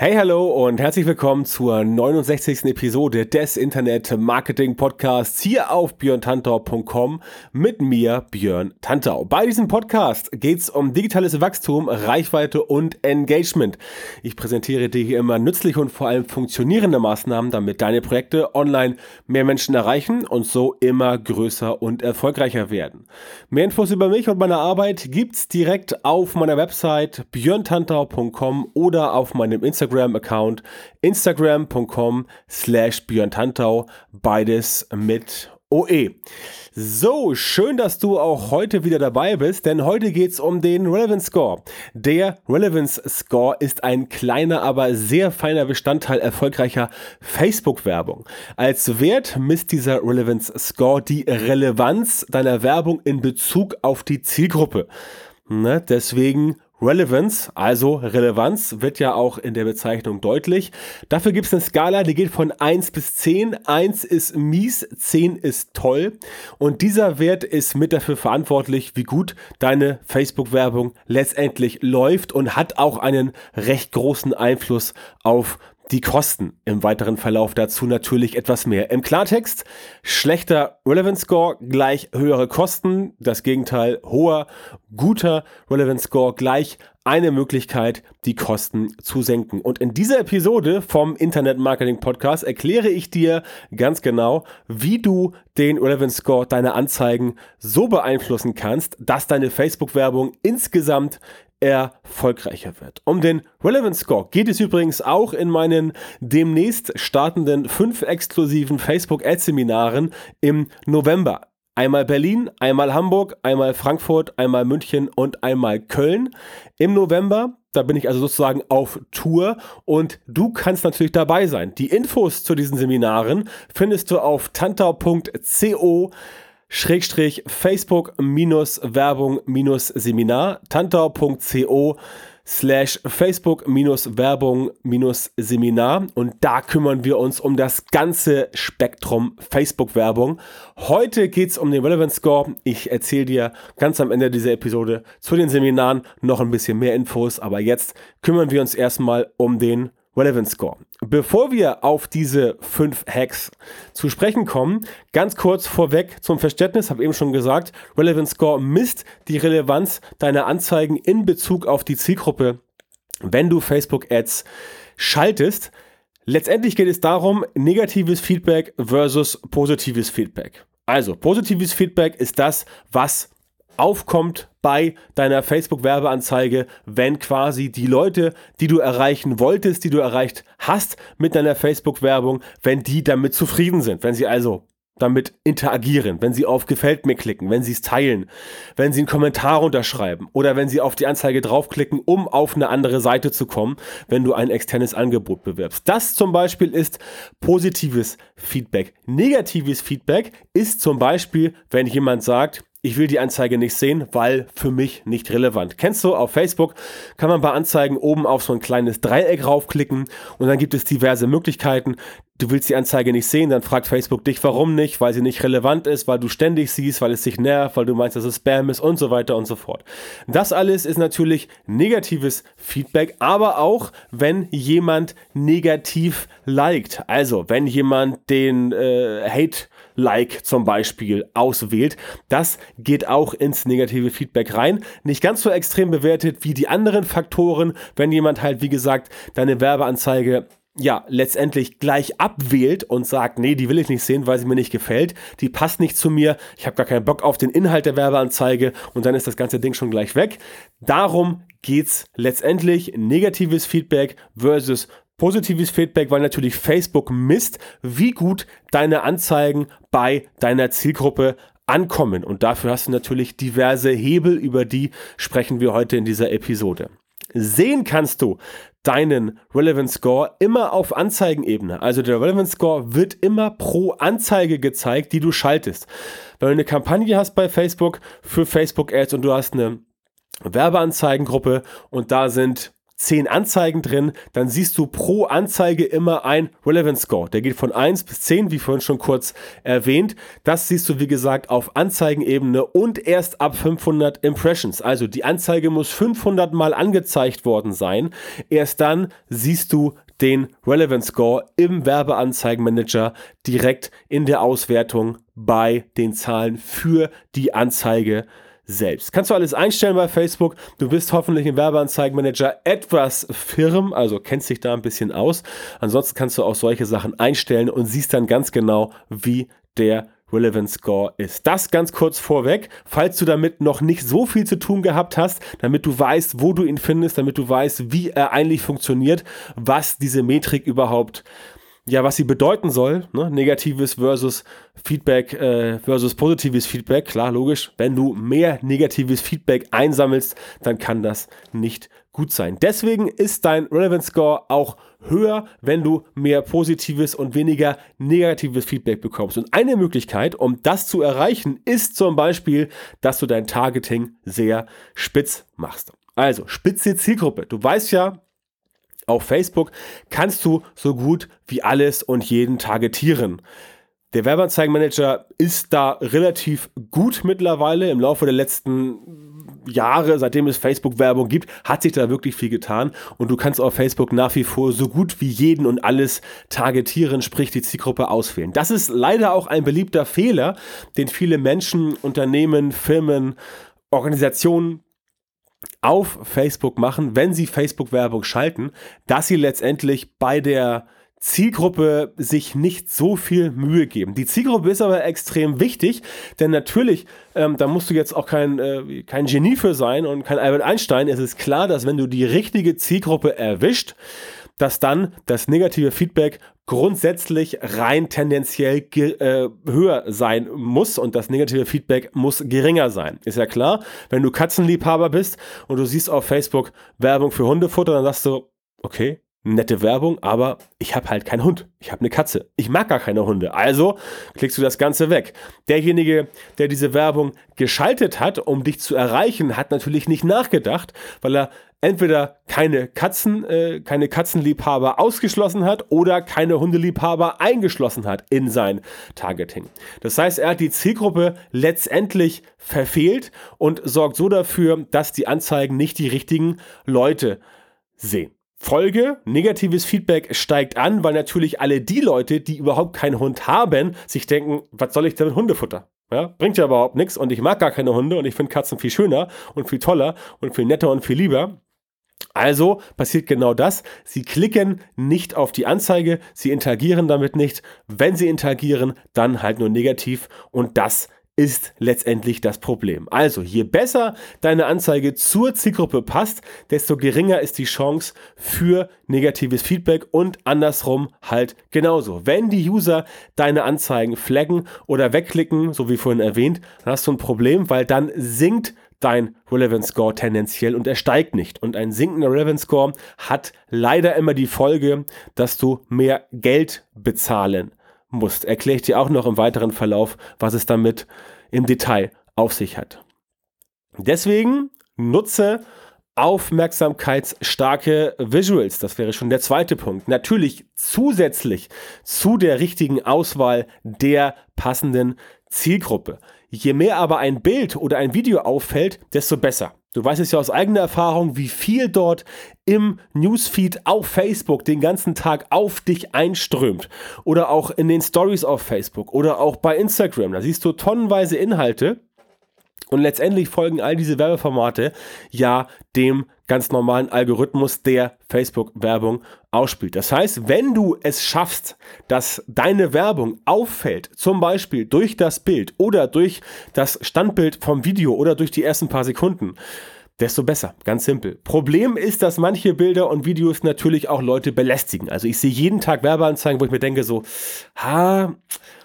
Hey, hallo und herzlich willkommen zur 69. Episode des Internet Marketing Podcasts hier auf björntantau.com mit mir, Björn Tantau. Bei diesem Podcast geht es um digitales Wachstum, Reichweite und Engagement. Ich präsentiere dir hier immer nützliche und vor allem funktionierende Maßnahmen, damit deine Projekte online mehr Menschen erreichen und so immer größer und erfolgreicher werden. Mehr Infos über mich und meine Arbeit gibt's direkt auf meiner Website björntantau.com oder auf meinem Instagram Instagram-Account instagram.com slash beides mit OE. So, schön, dass du auch heute wieder dabei bist, denn heute geht es um den Relevance Score. Der Relevance Score ist ein kleiner, aber sehr feiner Bestandteil erfolgreicher Facebook-Werbung. Als Wert misst dieser Relevance Score die Relevanz deiner Werbung in Bezug auf die Zielgruppe. Ne? Deswegen Relevance, also Relevanz, wird ja auch in der Bezeichnung deutlich. Dafür gibt es eine Skala, die geht von 1 bis 10. 1 ist mies, 10 ist toll. Und dieser Wert ist mit dafür verantwortlich, wie gut deine Facebook-Werbung letztendlich läuft und hat auch einen recht großen Einfluss auf die Kosten im weiteren Verlauf dazu natürlich etwas mehr. Im Klartext, schlechter Relevance Score gleich höhere Kosten, das Gegenteil hoher, guter Relevance Score gleich eine Möglichkeit, die Kosten zu senken. Und in dieser Episode vom Internet Marketing Podcast erkläre ich dir ganz genau, wie du den Relevance Score deiner Anzeigen so beeinflussen kannst, dass deine Facebook-Werbung insgesamt erfolgreicher wird. Um den Relevance Score geht es übrigens auch in meinen demnächst startenden fünf exklusiven Facebook Ad Seminaren im November. Einmal Berlin, einmal Hamburg, einmal Frankfurt, einmal München und einmal Köln im November. Da bin ich also sozusagen auf Tour und du kannst natürlich dabei sein. Die Infos zu diesen Seminaren findest du auf tantau.co Schrägstrich Facebook minus Werbung minus Seminar tantau.co slash Facebook minus Werbung minus Seminar und da kümmern wir uns um das ganze Spektrum Facebook Werbung. Heute geht es um den Relevance Score. Ich erzähle dir ganz am Ende dieser Episode zu den Seminaren noch ein bisschen mehr Infos, aber jetzt kümmern wir uns erstmal um den Relevance Score. Bevor wir auf diese fünf Hacks zu sprechen kommen, ganz kurz vorweg zum Verständnis, habe eben schon gesagt, Relevance Score misst die Relevanz deiner Anzeigen in Bezug auf die Zielgruppe, wenn du Facebook Ads schaltest. Letztendlich geht es darum, negatives Feedback versus positives Feedback. Also, positives Feedback ist das, was aufkommt bei deiner Facebook-Werbeanzeige, wenn quasi die Leute, die du erreichen wolltest, die du erreicht hast mit deiner Facebook-Werbung, wenn die damit zufrieden sind, wenn sie also damit interagieren, wenn sie auf Gefällt mir klicken, wenn sie es teilen, wenn sie einen Kommentar unterschreiben oder wenn sie auf die Anzeige draufklicken, um auf eine andere Seite zu kommen, wenn du ein externes Angebot bewirbst. Das zum Beispiel ist positives Feedback. Negatives Feedback ist zum Beispiel, wenn jemand sagt, ich will die Anzeige nicht sehen, weil für mich nicht relevant. Kennst du, auf Facebook kann man bei Anzeigen oben auf so ein kleines Dreieck raufklicken und dann gibt es diverse Möglichkeiten. Du willst die Anzeige nicht sehen, dann fragt Facebook dich, warum nicht, weil sie nicht relevant ist, weil du ständig siehst, weil es dich nervt, weil du meinst, dass es Spam ist und so weiter und so fort. Das alles ist natürlich negatives Feedback, aber auch, wenn jemand negativ liked. Also, wenn jemand den äh, Hate Like zum Beispiel auswählt. Das geht auch ins negative Feedback rein. Nicht ganz so extrem bewertet wie die anderen Faktoren, wenn jemand halt, wie gesagt, deine Werbeanzeige ja, letztendlich gleich abwählt und sagt, nee, die will ich nicht sehen, weil sie mir nicht gefällt, die passt nicht zu mir, ich habe gar keinen Bock auf den Inhalt der Werbeanzeige und dann ist das ganze Ding schon gleich weg. Darum geht's letztendlich negatives Feedback versus Positives Feedback, weil natürlich Facebook misst, wie gut deine Anzeigen bei deiner Zielgruppe ankommen. Und dafür hast du natürlich diverse Hebel, über die sprechen wir heute in dieser Episode. Sehen kannst du deinen Relevance Score immer auf Anzeigenebene. Also der Relevance Score wird immer pro Anzeige gezeigt, die du schaltest. Wenn du eine Kampagne hast bei Facebook für Facebook Ads und du hast eine Werbeanzeigengruppe und da sind zehn Anzeigen drin, dann siehst du pro Anzeige immer ein Relevance Score. Der geht von 1 bis 10, wie vorhin schon kurz erwähnt. Das siehst du, wie gesagt, auf Anzeigenebene und erst ab 500 Impressions. Also die Anzeige muss 500 Mal angezeigt worden sein. Erst dann siehst du den Relevance Score im Werbeanzeigenmanager direkt in der Auswertung bei den Zahlen für die Anzeige selbst. Kannst du alles einstellen bei Facebook. Du bist hoffentlich im Werbeanzeigenmanager etwas firm, also kennst dich da ein bisschen aus. Ansonsten kannst du auch solche Sachen einstellen und siehst dann ganz genau, wie der Relevant Score ist. Das ganz kurz vorweg, falls du damit noch nicht so viel zu tun gehabt hast, damit du weißt, wo du ihn findest, damit du weißt, wie er eigentlich funktioniert, was diese Metrik überhaupt ja, was sie bedeuten soll, ne? negatives versus Feedback äh, versus positives Feedback, klar, logisch. Wenn du mehr negatives Feedback einsammelst, dann kann das nicht gut sein. Deswegen ist dein Relevant Score auch höher, wenn du mehr positives und weniger negatives Feedback bekommst. Und eine Möglichkeit, um das zu erreichen, ist zum Beispiel, dass du dein Targeting sehr spitz machst. Also, spitze Zielgruppe. Du weißt ja, auf Facebook kannst du so gut wie alles und jeden targetieren. Der Werbeanzeigenmanager ist da relativ gut mittlerweile. Im Laufe der letzten Jahre, seitdem es Facebook-Werbung gibt, hat sich da wirklich viel getan. Und du kannst auf Facebook nach wie vor so gut wie jeden und alles targetieren, sprich die Zielgruppe auswählen. Das ist leider auch ein beliebter Fehler, den viele Menschen, Unternehmen, Firmen, Organisationen auf Facebook machen, wenn sie Facebook-Werbung schalten, dass sie letztendlich bei der Zielgruppe sich nicht so viel Mühe geben. Die Zielgruppe ist aber extrem wichtig, denn natürlich, ähm, da musst du jetzt auch kein, äh, kein Genie für sein und kein Albert Einstein. Es ist klar, dass wenn du die richtige Zielgruppe erwischt, dass dann das negative Feedback grundsätzlich rein tendenziell äh, höher sein muss und das negative Feedback muss geringer sein. Ist ja klar, wenn du Katzenliebhaber bist und du siehst auf Facebook Werbung für Hundefutter, dann sagst du, okay, nette Werbung, aber ich habe halt keinen Hund. Ich habe eine Katze. Ich mag gar keine Hunde. Also klickst du das Ganze weg. Derjenige, der diese Werbung geschaltet hat, um dich zu erreichen, hat natürlich nicht nachgedacht, weil er entweder keine Katzen, äh, keine Katzenliebhaber ausgeschlossen hat oder keine Hundeliebhaber eingeschlossen hat in sein Targeting. Das heißt, er hat die Zielgruppe letztendlich verfehlt und sorgt so dafür, dass die Anzeigen nicht die richtigen Leute sehen. Folge, negatives Feedback steigt an, weil natürlich alle die Leute, die überhaupt keinen Hund haben, sich denken, was soll ich denn mit Hundefutter? Ja, bringt ja überhaupt nichts und ich mag gar keine Hunde und ich finde Katzen viel schöner und viel toller und viel netter und viel lieber. Also passiert genau das. Sie klicken nicht auf die Anzeige, sie interagieren damit nicht. Wenn sie interagieren, dann halt nur negativ und das ist letztendlich das Problem. Also, je besser deine Anzeige zur Zielgruppe passt, desto geringer ist die Chance für negatives Feedback und andersrum halt genauso. Wenn die User deine Anzeigen flaggen oder wegklicken, so wie vorhin erwähnt, dann hast du ein Problem, weil dann sinkt dein Relevance Score tendenziell und er steigt nicht. Und ein sinkender Relevance Score hat leider immer die Folge, dass du mehr Geld bezahlen musst. Erkläre ich dir auch noch im weiteren Verlauf, was es damit im Detail auf sich hat. Deswegen nutze aufmerksamkeitsstarke Visuals. Das wäre schon der zweite Punkt. Natürlich zusätzlich zu der richtigen Auswahl der passenden Zielgruppe. Je mehr aber ein Bild oder ein Video auffällt, desto besser. Du weißt es ja aus eigener Erfahrung, wie viel dort im Newsfeed auf Facebook den ganzen Tag auf dich einströmt. Oder auch in den Stories auf Facebook oder auch bei Instagram. Da siehst du tonnenweise Inhalte. Und letztendlich folgen all diese Werbeformate ja dem ganz normalen Algorithmus, der Facebook-Werbung ausspielt. Das heißt, wenn du es schaffst, dass deine Werbung auffällt, zum Beispiel durch das Bild oder durch das Standbild vom Video oder durch die ersten paar Sekunden, desto besser. Ganz simpel. Problem ist, dass manche Bilder und Videos natürlich auch Leute belästigen. Also ich sehe jeden Tag Werbeanzeigen, wo ich mir denke so, ha,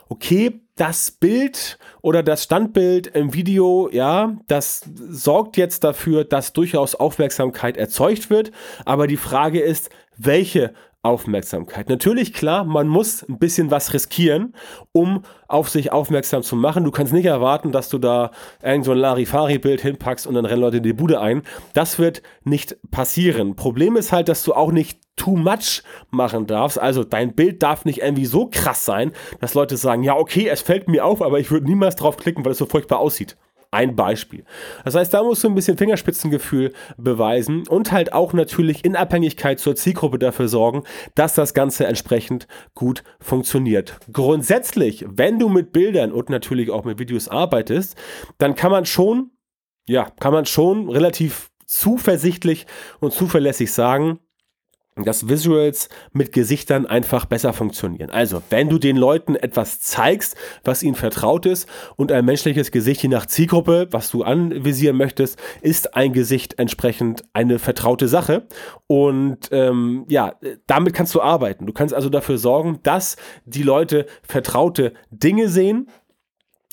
okay, das Bild oder das Standbild im Video, ja, das sorgt jetzt dafür, dass durchaus Aufmerksamkeit erzeugt wird. Aber die Frage ist, welche Aufmerksamkeit. Natürlich, klar, man muss ein bisschen was riskieren, um auf sich aufmerksam zu machen. Du kannst nicht erwarten, dass du da irgend so ein Larifari-Bild hinpackst und dann rennen Leute in die Bude ein. Das wird nicht passieren. Problem ist halt, dass du auch nicht too much machen darfst. Also dein Bild darf nicht irgendwie so krass sein, dass Leute sagen, ja, okay, es fällt mir auf, aber ich würde niemals drauf klicken, weil es so furchtbar aussieht. Ein Beispiel. Das heißt, da musst du ein bisschen Fingerspitzengefühl beweisen und halt auch natürlich in Abhängigkeit zur Zielgruppe dafür sorgen, dass das Ganze entsprechend gut funktioniert. Grundsätzlich, wenn du mit Bildern und natürlich auch mit Videos arbeitest, dann kann man schon, ja, kann man schon relativ zuversichtlich und zuverlässig sagen, dass Visuals mit Gesichtern einfach besser funktionieren. Also, wenn du den Leuten etwas zeigst, was ihnen vertraut ist und ein menschliches Gesicht je nach Zielgruppe, was du anvisieren möchtest, ist ein Gesicht entsprechend eine vertraute Sache. Und ähm, ja, damit kannst du arbeiten. Du kannst also dafür sorgen, dass die Leute vertraute Dinge sehen.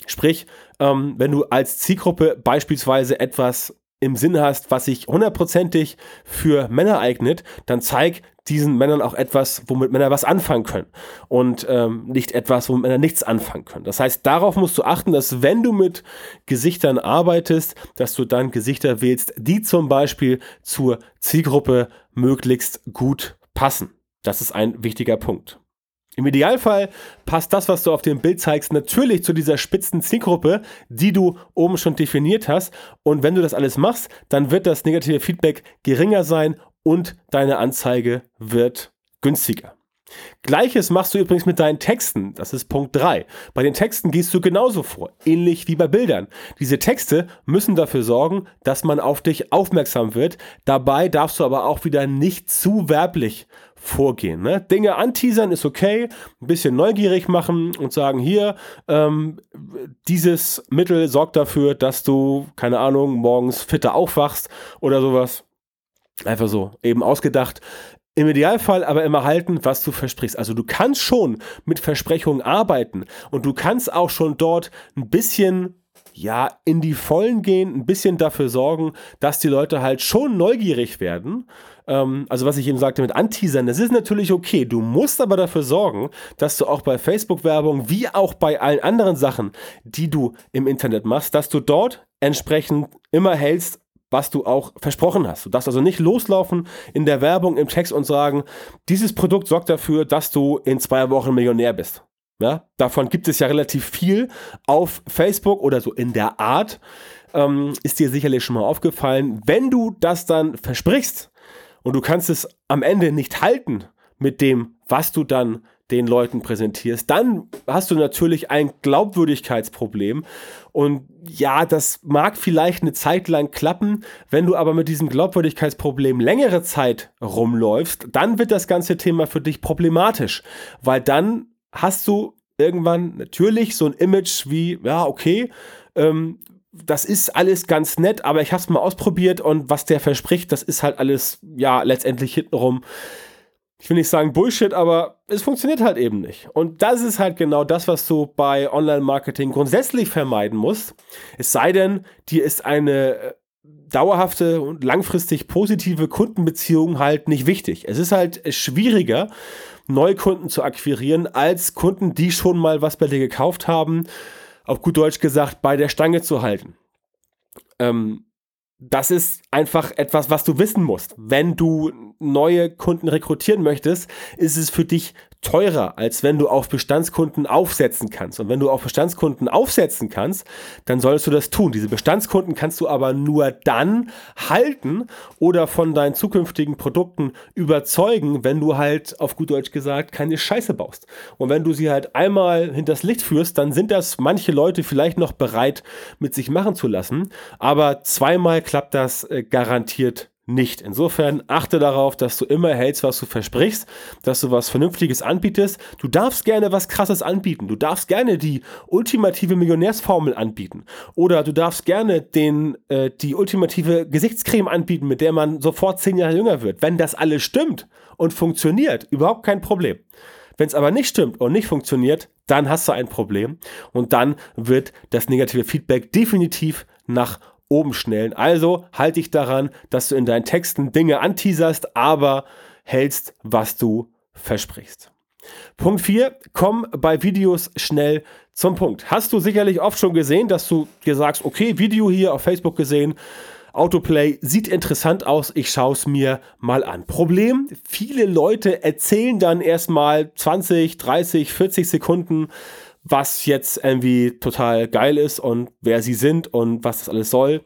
Sprich, ähm, wenn du als Zielgruppe beispielsweise etwas im Sinn hast, was sich hundertprozentig für Männer eignet, dann zeig diesen Männern auch etwas, womit Männer was anfangen können und ähm, nicht etwas, womit Männer nichts anfangen können. Das heißt, darauf musst du achten, dass wenn du mit Gesichtern arbeitest, dass du dann Gesichter wählst, die zum Beispiel zur Zielgruppe möglichst gut passen. Das ist ein wichtiger Punkt. Im Idealfall passt das, was du auf dem Bild zeigst, natürlich zu dieser spitzen Zielgruppe, die du oben schon definiert hast. Und wenn du das alles machst, dann wird das negative Feedback geringer sein und deine Anzeige wird günstiger. Gleiches machst du übrigens mit deinen Texten. Das ist Punkt 3. Bei den Texten gehst du genauso vor, ähnlich wie bei Bildern. Diese Texte müssen dafür sorgen, dass man auf dich aufmerksam wird. Dabei darfst du aber auch wieder nicht zu werblich vorgehen. Ne? Dinge anteasern ist okay, ein bisschen neugierig machen und sagen, hier, ähm, dieses Mittel sorgt dafür, dass du, keine Ahnung, morgens fitter aufwachst oder sowas. Einfach so, eben ausgedacht. Im Idealfall aber immer halten, was du versprichst. Also du kannst schon mit Versprechungen arbeiten und du kannst auch schon dort ein bisschen ja, in die Vollen gehen, ein bisschen dafür sorgen, dass die Leute halt schon neugierig werden. Ähm, also was ich eben sagte mit Anteasern, das ist natürlich okay. Du musst aber dafür sorgen, dass du auch bei Facebook-Werbung wie auch bei allen anderen Sachen, die du im Internet machst, dass du dort entsprechend immer hältst, was du auch versprochen hast. Du darfst also nicht loslaufen in der Werbung, im Text und sagen, dieses Produkt sorgt dafür, dass du in zwei Wochen Millionär bist. Ja, davon gibt es ja relativ viel auf Facebook oder so in der Art. Ähm, ist dir sicherlich schon mal aufgefallen. Wenn du das dann versprichst und du kannst es am Ende nicht halten mit dem, was du dann den Leuten präsentierst, dann hast du natürlich ein Glaubwürdigkeitsproblem. Und ja, das mag vielleicht eine Zeit lang klappen, wenn du aber mit diesem Glaubwürdigkeitsproblem längere Zeit rumläufst, dann wird das ganze Thema für dich problematisch, weil dann hast du irgendwann natürlich so ein Image wie, ja, okay, ähm, das ist alles ganz nett, aber ich habe es mal ausprobiert und was der verspricht, das ist halt alles, ja, letztendlich hintenrum ich will nicht sagen Bullshit, aber es funktioniert halt eben nicht. Und das ist halt genau das, was du bei Online-Marketing grundsätzlich vermeiden musst. Es sei denn, dir ist eine äh, dauerhafte und langfristig positive Kundenbeziehung halt nicht wichtig. Es ist halt schwieriger, neue Kunden zu akquirieren, als Kunden, die schon mal was bei dir gekauft haben, auf gut Deutsch gesagt, bei der Stange zu halten. Ähm, das ist einfach etwas, was du wissen musst. Wenn du neue Kunden rekrutieren möchtest, ist es für dich teurer, als wenn du auf Bestandskunden aufsetzen kannst. Und wenn du auf Bestandskunden aufsetzen kannst, dann solltest du das tun. Diese Bestandskunden kannst du aber nur dann halten oder von deinen zukünftigen Produkten überzeugen, wenn du halt auf gut Deutsch gesagt keine Scheiße baust. Und wenn du sie halt einmal hinters Licht führst, dann sind das manche Leute vielleicht noch bereit mit sich machen zu lassen. Aber zweimal klappt das äh, garantiert nicht. Insofern achte darauf, dass du immer hältst, was du versprichst, dass du was Vernünftiges anbietest. Du darfst gerne was Krasses anbieten. Du darfst gerne die ultimative Millionärsformel anbieten. Oder du darfst gerne den, äh, die ultimative Gesichtscreme anbieten, mit der man sofort zehn Jahre jünger wird. Wenn das alles stimmt und funktioniert, überhaupt kein Problem. Wenn es aber nicht stimmt und nicht funktioniert, dann hast du ein Problem und dann wird das negative Feedback definitiv nach oben schnellen. Also halte dich daran, dass du in deinen Texten Dinge anteaserst, aber hältst, was du versprichst. Punkt 4, komm bei Videos schnell zum Punkt. Hast du sicherlich oft schon gesehen, dass du dir sagst, okay, Video hier auf Facebook gesehen, Autoplay sieht interessant aus, ich schaue es mir mal an. Problem, viele Leute erzählen dann erstmal 20, 30, 40 Sekunden, was jetzt irgendwie total geil ist und wer sie sind und was das alles soll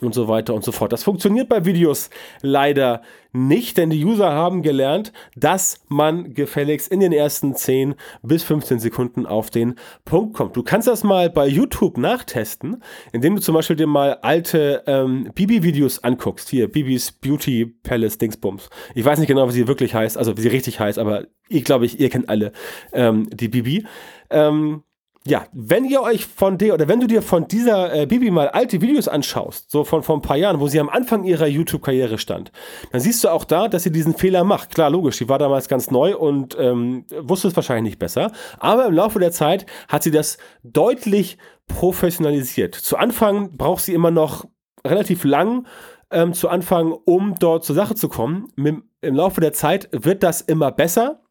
und so weiter und so fort. Das funktioniert bei Videos leider nicht, denn die User haben gelernt, dass man gefälligst in den ersten 10 bis 15 Sekunden auf den Punkt kommt. Du kannst das mal bei YouTube nachtesten, indem du zum Beispiel dir mal alte ähm, Bibi-Videos anguckst. Hier, Bibis Beauty Palace Dingsbums. Ich weiß nicht genau, wie sie wirklich heißt, also wie sie richtig heißt, aber ich glaube, ich, ihr kennt alle ähm, die Bibi. Ähm, ja, wenn ihr euch von der oder wenn du dir von dieser äh, Bibi mal alte Videos anschaust, so von vor ein paar Jahren, wo sie am Anfang ihrer YouTube-Karriere stand, dann siehst du auch da, dass sie diesen Fehler macht. Klar, logisch, die war damals ganz neu und ähm, wusste es wahrscheinlich nicht besser. Aber im Laufe der Zeit hat sie das deutlich professionalisiert. Zu Anfang braucht sie immer noch relativ lang ähm, zu Anfang, um dort zur Sache zu kommen. Im Laufe der Zeit wird das immer besser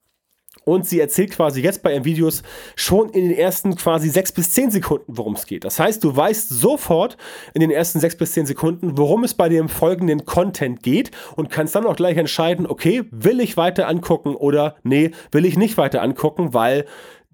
und sie erzählt quasi jetzt bei ihren Videos schon in den ersten quasi sechs bis zehn Sekunden, worum es geht. Das heißt, du weißt sofort in den ersten sechs bis zehn Sekunden, worum es bei dem folgenden Content geht und kannst dann auch gleich entscheiden, okay, will ich weiter angucken oder nee, will ich nicht weiter angucken, weil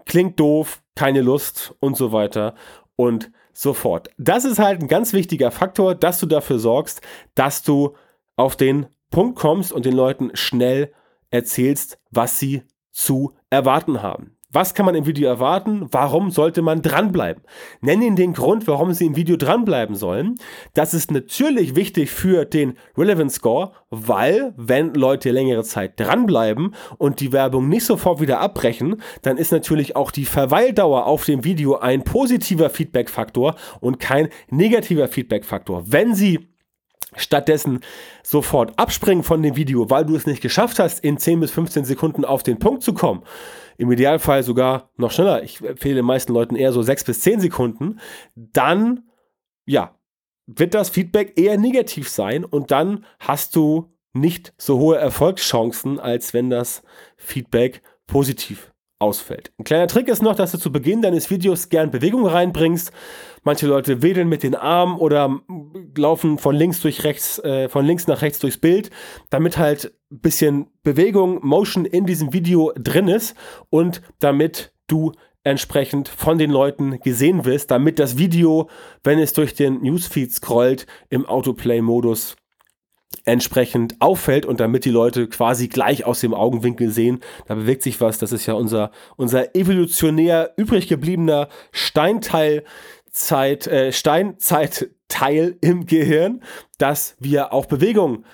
klingt doof, keine Lust und so weiter und so fort. Das ist halt ein ganz wichtiger Faktor, dass du dafür sorgst, dass du auf den Punkt kommst und den Leuten schnell erzählst, was sie zu erwarten haben. Was kann man im Video erwarten? Warum sollte man dranbleiben? Nenn ihnen den Grund, warum sie im Video dranbleiben sollen. Das ist natürlich wichtig für den Relevance Score, weil wenn Leute längere Zeit dranbleiben und die Werbung nicht sofort wieder abbrechen, dann ist natürlich auch die Verweildauer auf dem Video ein positiver Feedback-Faktor und kein negativer Feedback-Faktor. Wenn sie stattdessen sofort abspringen von dem Video, weil du es nicht geschafft hast, in 10 bis 15 Sekunden auf den Punkt zu kommen. Im Idealfall sogar noch schneller. Ich empfehle den meisten Leuten eher so 6 bis 10 Sekunden. Dann, ja, wird das Feedback eher negativ sein und dann hast du nicht so hohe Erfolgschancen, als wenn das Feedback positiv ausfällt. Ein kleiner Trick ist noch, dass du zu Beginn deines Videos gern Bewegung reinbringst. Manche Leute wedeln mit den Armen oder laufen von links durch rechts, äh, von links nach rechts durchs Bild, damit halt ein bisschen Bewegung, Motion in diesem Video drin ist und damit du entsprechend von den Leuten gesehen wirst, damit das Video, wenn es durch den Newsfeed scrollt, im Autoplay-Modus entsprechend auffällt und damit die Leute quasi gleich aus dem Augenwinkel sehen, da bewegt sich was. Das ist ja unser, unser evolutionär übrig gebliebener Steinteilzeit, äh, Steinzeitteil im Gehirn, dass wir auf Bewegung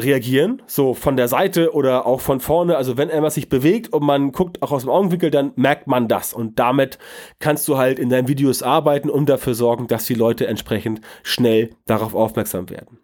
reagieren, so von der Seite oder auch von vorne. Also wenn etwas sich bewegt und man guckt auch aus dem Augenwinkel, dann merkt man das. Und damit kannst du halt in deinen Videos arbeiten und dafür sorgen, dass die Leute entsprechend schnell darauf aufmerksam werden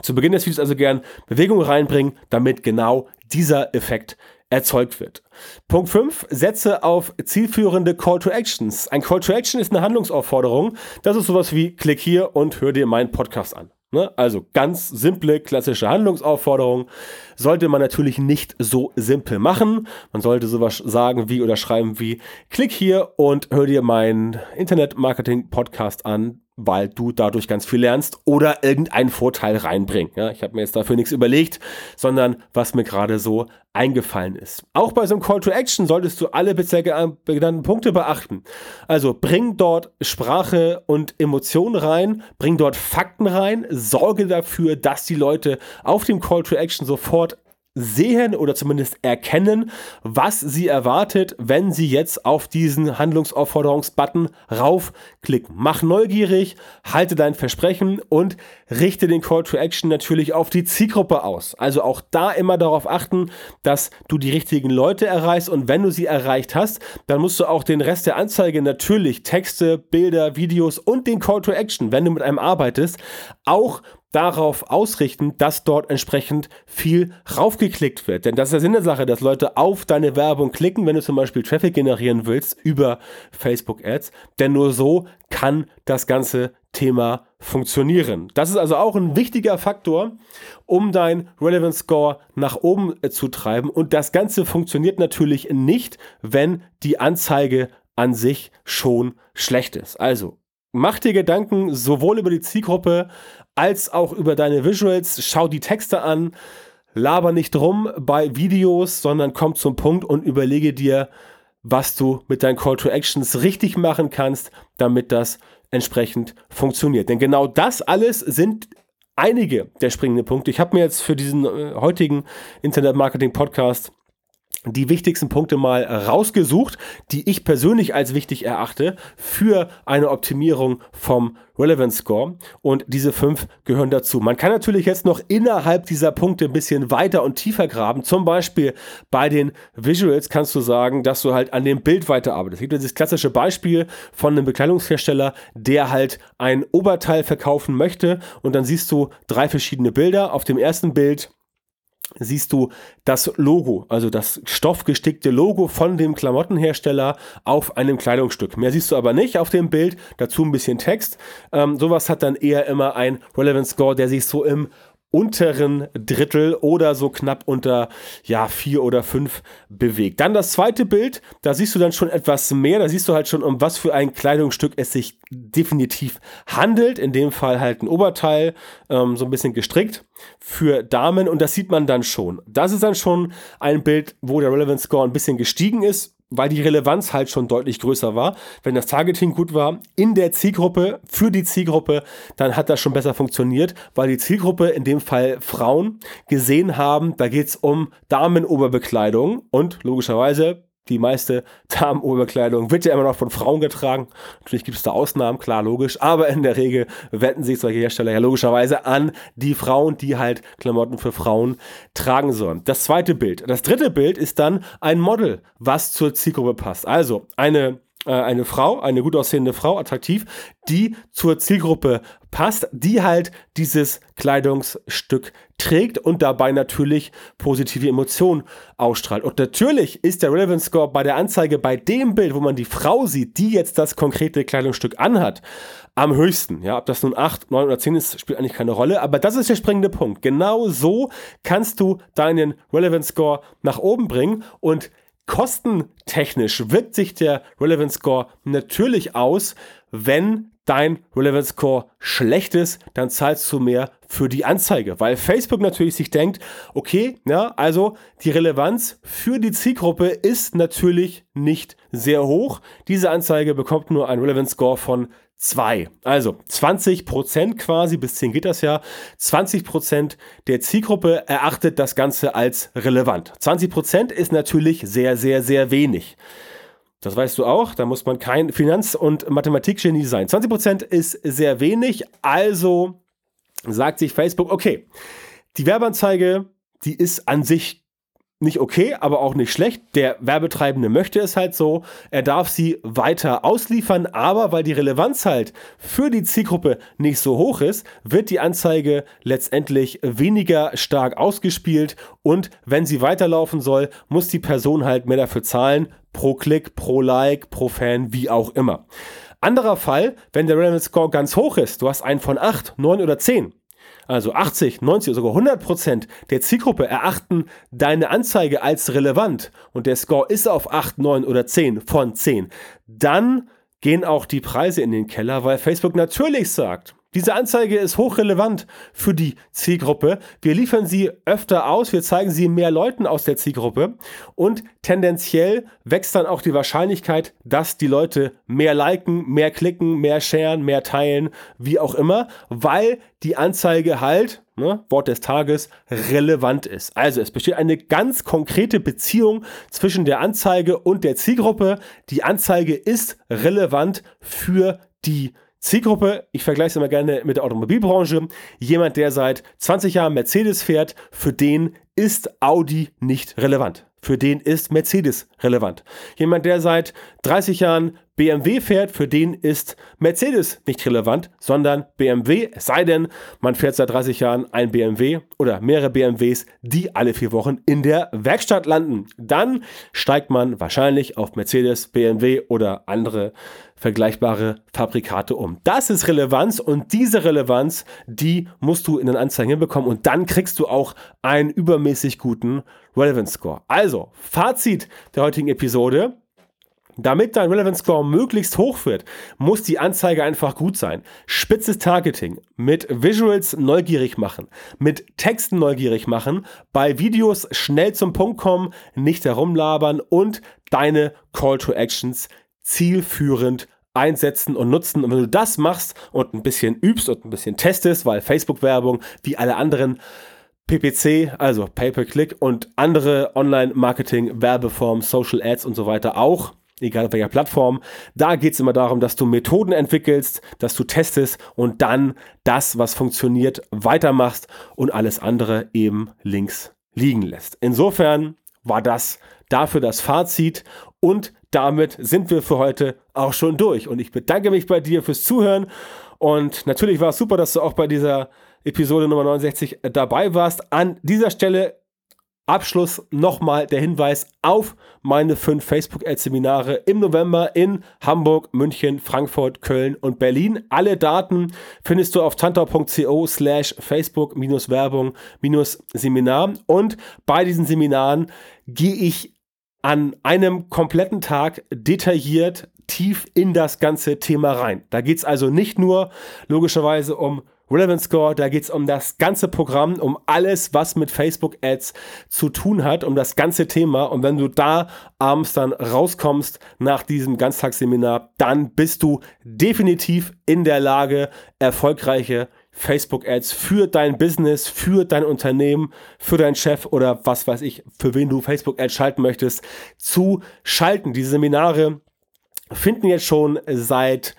zu Beginn des Videos also gern Bewegung reinbringen, damit genau dieser Effekt erzeugt wird. Punkt 5, setze auf zielführende Call to Actions. Ein Call to Action ist eine Handlungsaufforderung. Das ist sowas wie klick hier und hör dir meinen Podcast an. Ne? Also ganz simple, klassische Handlungsaufforderung. Sollte man natürlich nicht so simpel machen. Man sollte sowas sagen wie oder schreiben wie klick hier und hör dir meinen Internet-Marketing-Podcast an weil du dadurch ganz viel lernst oder irgendeinen Vorteil reinbringen. Ja, ich habe mir jetzt dafür nichts überlegt, sondern was mir gerade so eingefallen ist. Auch bei so einem Call to Action solltest du alle bisher genannten Punkte beachten. Also bring dort Sprache und Emotionen rein, bring dort Fakten rein, sorge dafür, dass die Leute auf dem Call to Action sofort sehen oder zumindest erkennen, was sie erwartet, wenn sie jetzt auf diesen Handlungsaufforderungsbutton raufklicken. Mach neugierig, halte dein Versprechen und richte den Call to Action natürlich auf die Zielgruppe aus. Also auch da immer darauf achten, dass du die richtigen Leute erreichst und wenn du sie erreicht hast, dann musst du auch den Rest der Anzeige natürlich Texte, Bilder, Videos und den Call to Action, wenn du mit einem arbeitest, auch darauf ausrichten, dass dort entsprechend viel raufgeklickt wird. Denn das ist der Sinn der Sache, dass Leute auf deine Werbung klicken, wenn du zum Beispiel Traffic generieren willst über Facebook Ads. Denn nur so kann das ganze Thema funktionieren. Das ist also auch ein wichtiger Faktor, um dein Relevance Score nach oben äh, zu treiben. Und das Ganze funktioniert natürlich nicht, wenn die Anzeige an sich schon schlecht ist. Also mach dir Gedanken sowohl über die Zielgruppe als auch über deine Visuals. Schau die Texte an. Laber nicht rum bei Videos, sondern komm zum Punkt und überlege dir, was du mit deinen Call to Actions richtig machen kannst, damit das entsprechend funktioniert. Denn genau das alles sind einige der springenden Punkte. Ich habe mir jetzt für diesen äh, heutigen Internet Marketing Podcast die wichtigsten Punkte mal rausgesucht, die ich persönlich als wichtig erachte für eine Optimierung vom Relevance Score. Und diese fünf gehören dazu. Man kann natürlich jetzt noch innerhalb dieser Punkte ein bisschen weiter und tiefer graben. Zum Beispiel bei den Visuals kannst du sagen, dass du halt an dem Bild weiterarbeitest. Es gibt dieses klassische Beispiel von einem Bekleidungshersteller, der halt ein Oberteil verkaufen möchte. Und dann siehst du drei verschiedene Bilder. Auf dem ersten Bild siehst du das Logo, also das stoffgestickte Logo von dem Klamottenhersteller auf einem Kleidungsstück. Mehr siehst du aber nicht auf dem Bild, dazu ein bisschen Text. Ähm, sowas hat dann eher immer ein Relevance Score, der sich so im unteren Drittel oder so knapp unter ja vier oder fünf bewegt. Dann das zweite Bild, da siehst du dann schon etwas mehr, da siehst du halt schon, um was für ein Kleidungsstück es sich definitiv handelt. In dem Fall halt ein Oberteil, ähm, so ein bisschen gestrickt für Damen und das sieht man dann schon. Das ist dann schon ein Bild, wo der Relevance Score ein bisschen gestiegen ist weil die Relevanz halt schon deutlich größer war. Wenn das Targeting gut war, in der Zielgruppe, für die Zielgruppe, dann hat das schon besser funktioniert, weil die Zielgruppe, in dem Fall Frauen, gesehen haben, da geht es um Damenoberbekleidung und logischerweise die meiste Damenoberkleidung wird ja immer noch von Frauen getragen. Natürlich gibt es da Ausnahmen, klar, logisch. Aber in der Regel wenden sich solche Hersteller ja logischerweise an die Frauen, die halt Klamotten für Frauen tragen sollen. Das zweite Bild. Das dritte Bild ist dann ein Model, was zur Zielgruppe passt. Also eine eine Frau, eine gut aussehende Frau, attraktiv, die zur Zielgruppe passt, die halt dieses Kleidungsstück trägt und dabei natürlich positive Emotionen ausstrahlt. Und natürlich ist der Relevance Score bei der Anzeige bei dem Bild, wo man die Frau sieht, die jetzt das konkrete Kleidungsstück anhat, am höchsten. Ja, ob das nun 8, 9 oder 10 ist, spielt eigentlich keine Rolle, aber das ist der springende Punkt. Genau so kannst du deinen Relevance Score nach oben bringen und Kostentechnisch wirkt sich der Relevance Score natürlich aus, wenn dein Relevance Score schlecht ist, dann zahlst du mehr für die Anzeige, weil Facebook natürlich sich denkt, okay, ja, also die Relevanz für die Zielgruppe ist natürlich nicht sehr hoch. Diese Anzeige bekommt nur ein Relevance Score von 2. Also 20 Prozent quasi, bis 10 geht das ja. 20 Prozent der Zielgruppe erachtet das Ganze als relevant. 20 Prozent ist natürlich sehr, sehr, sehr wenig. Das weißt du auch, da muss man kein Finanz- und Mathematikgenie sein. 20 Prozent ist sehr wenig, also sagt sich Facebook, okay, die Werbeanzeige, die ist an sich nicht okay, aber auch nicht schlecht. Der Werbetreibende möchte es halt so. Er darf sie weiter ausliefern, aber weil die Relevanz halt für die Zielgruppe nicht so hoch ist, wird die Anzeige letztendlich weniger stark ausgespielt und wenn sie weiterlaufen soll, muss die Person halt mehr dafür zahlen, pro Klick, pro Like, pro Fan, wie auch immer. Anderer Fall, wenn der Relevance Score ganz hoch ist, du hast einen von 8, 9 oder 10, also 80, 90 oder sogar 100 Prozent der Zielgruppe erachten deine Anzeige als relevant und der Score ist auf 8, 9 oder 10 von 10, dann gehen auch die Preise in den Keller, weil Facebook natürlich sagt, diese Anzeige ist hochrelevant für die Zielgruppe. Wir liefern sie öfter aus, wir zeigen sie mehr Leuten aus der Zielgruppe und tendenziell wächst dann auch die Wahrscheinlichkeit, dass die Leute mehr liken, mehr klicken, mehr sharen, mehr teilen, wie auch immer, weil die Anzeige halt, ne, Wort des Tages, relevant ist. Also es besteht eine ganz konkrete Beziehung zwischen der Anzeige und der Zielgruppe. Die Anzeige ist relevant für die Zielgruppe, ich vergleiche es immer gerne mit der Automobilbranche. Jemand, der seit 20 Jahren Mercedes fährt, für den ist Audi nicht relevant. Für den ist Mercedes relevant. Jemand, der seit 30 Jahren BMW fährt, für den ist Mercedes nicht relevant, sondern BMW, es sei denn, man fährt seit 30 Jahren ein BMW oder mehrere BMWs, die alle vier Wochen in der Werkstatt landen. Dann steigt man wahrscheinlich auf Mercedes, BMW oder andere vergleichbare Fabrikate um. Das ist Relevanz und diese Relevanz, die musst du in den Anzeigen hinbekommen und dann kriegst du auch einen übermäßig guten Relevance Score. Also, Fazit der heutigen Episode. Damit dein Relevance Score möglichst hoch wird, muss die Anzeige einfach gut sein. Spitzes Targeting, mit Visuals neugierig machen, mit Texten neugierig machen, bei Videos schnell zum Punkt kommen, nicht herumlabern und deine Call to Actions zielführend einsetzen und nutzen. Und wenn du das machst und ein bisschen übst und ein bisschen testest, weil Facebook-Werbung wie alle anderen PPC, also Pay-per-Click und andere Online-Marketing, Werbeformen, Social Ads und so weiter auch, egal auf welcher Plattform, da geht es immer darum, dass du Methoden entwickelst, dass du testest und dann das, was funktioniert, weitermachst und alles andere eben links liegen lässt. Insofern war das dafür das Fazit und damit sind wir für heute auch schon durch. Und ich bedanke mich bei dir fürs Zuhören. Und natürlich war es super, dass du auch bei dieser Episode Nummer 69 dabei warst. An dieser Stelle Abschluss nochmal der Hinweis auf meine fünf Facebook-Ad-Seminare im November in Hamburg, München, Frankfurt, Köln und Berlin. Alle Daten findest du auf tantau.co slash Facebook-Werbung-Seminar. Und bei diesen Seminaren gehe ich an einem kompletten Tag detailliert tief in das ganze Thema rein. Da geht es also nicht nur logischerweise um Relevant Score, da geht es um das ganze Programm, um alles, was mit Facebook Ads zu tun hat, um das ganze Thema. Und wenn du da abends dann rauskommst nach diesem Ganztagsseminar, dann bist du definitiv in der Lage, erfolgreiche Facebook-Ads für dein Business, für dein Unternehmen, für deinen Chef oder was weiß ich, für wen du Facebook-Ads schalten möchtest, zu schalten. Diese Seminare finden jetzt schon seit,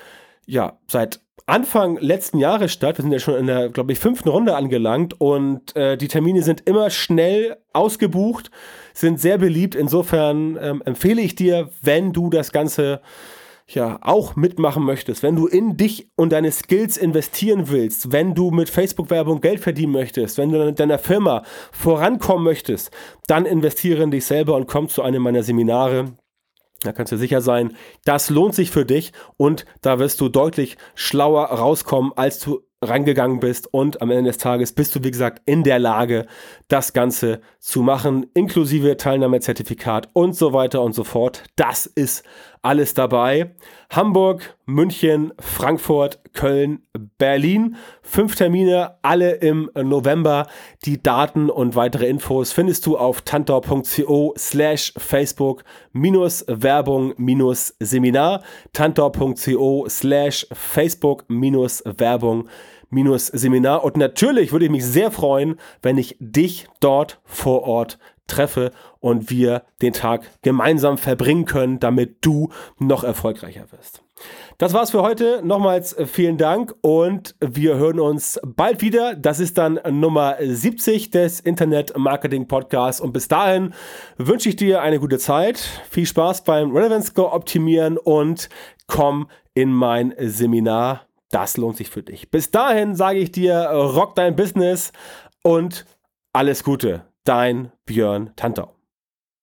ja, seit Anfang letzten Jahres statt. Wir sind ja schon in der, glaube ich, fünften Runde angelangt und äh, die Termine sind immer schnell ausgebucht, sind sehr beliebt. Insofern ähm, empfehle ich dir, wenn du das Ganze ja auch mitmachen möchtest, wenn du in dich und deine Skills investieren willst, wenn du mit Facebook-Werbung Geld verdienen möchtest, wenn du in deiner Firma vorankommen möchtest, dann investiere in dich selber und komm zu einem meiner Seminare. Da kannst du sicher sein, das lohnt sich für dich und da wirst du deutlich schlauer rauskommen, als du rangegangen bist und am Ende des Tages bist du, wie gesagt, in der Lage, das Ganze zu machen, inklusive Teilnahmezertifikat und so weiter und so fort. Das ist alles dabei. Hamburg, München, Frankfurt, Köln, Berlin. Fünf Termine, alle im November. Die Daten und weitere Infos findest du auf tantor.co slash Facebook minus Werbung minus Seminar. tantor.co slash Facebook minus Werbung minus Seminar. Und natürlich würde ich mich sehr freuen, wenn ich dich dort vor Ort treffe und wir den Tag gemeinsam verbringen können, damit du noch erfolgreicher wirst. Das war's für heute. Nochmals äh, vielen Dank und wir hören uns bald wieder. Das ist dann Nummer 70 des Internet Marketing Podcasts und bis dahin wünsche ich dir eine gute Zeit. Viel Spaß beim Relevance Score optimieren und komm in mein Seminar. Das lohnt sich für dich. Bis dahin sage ich dir, rock dein Business und alles Gute dein Björn Tantau.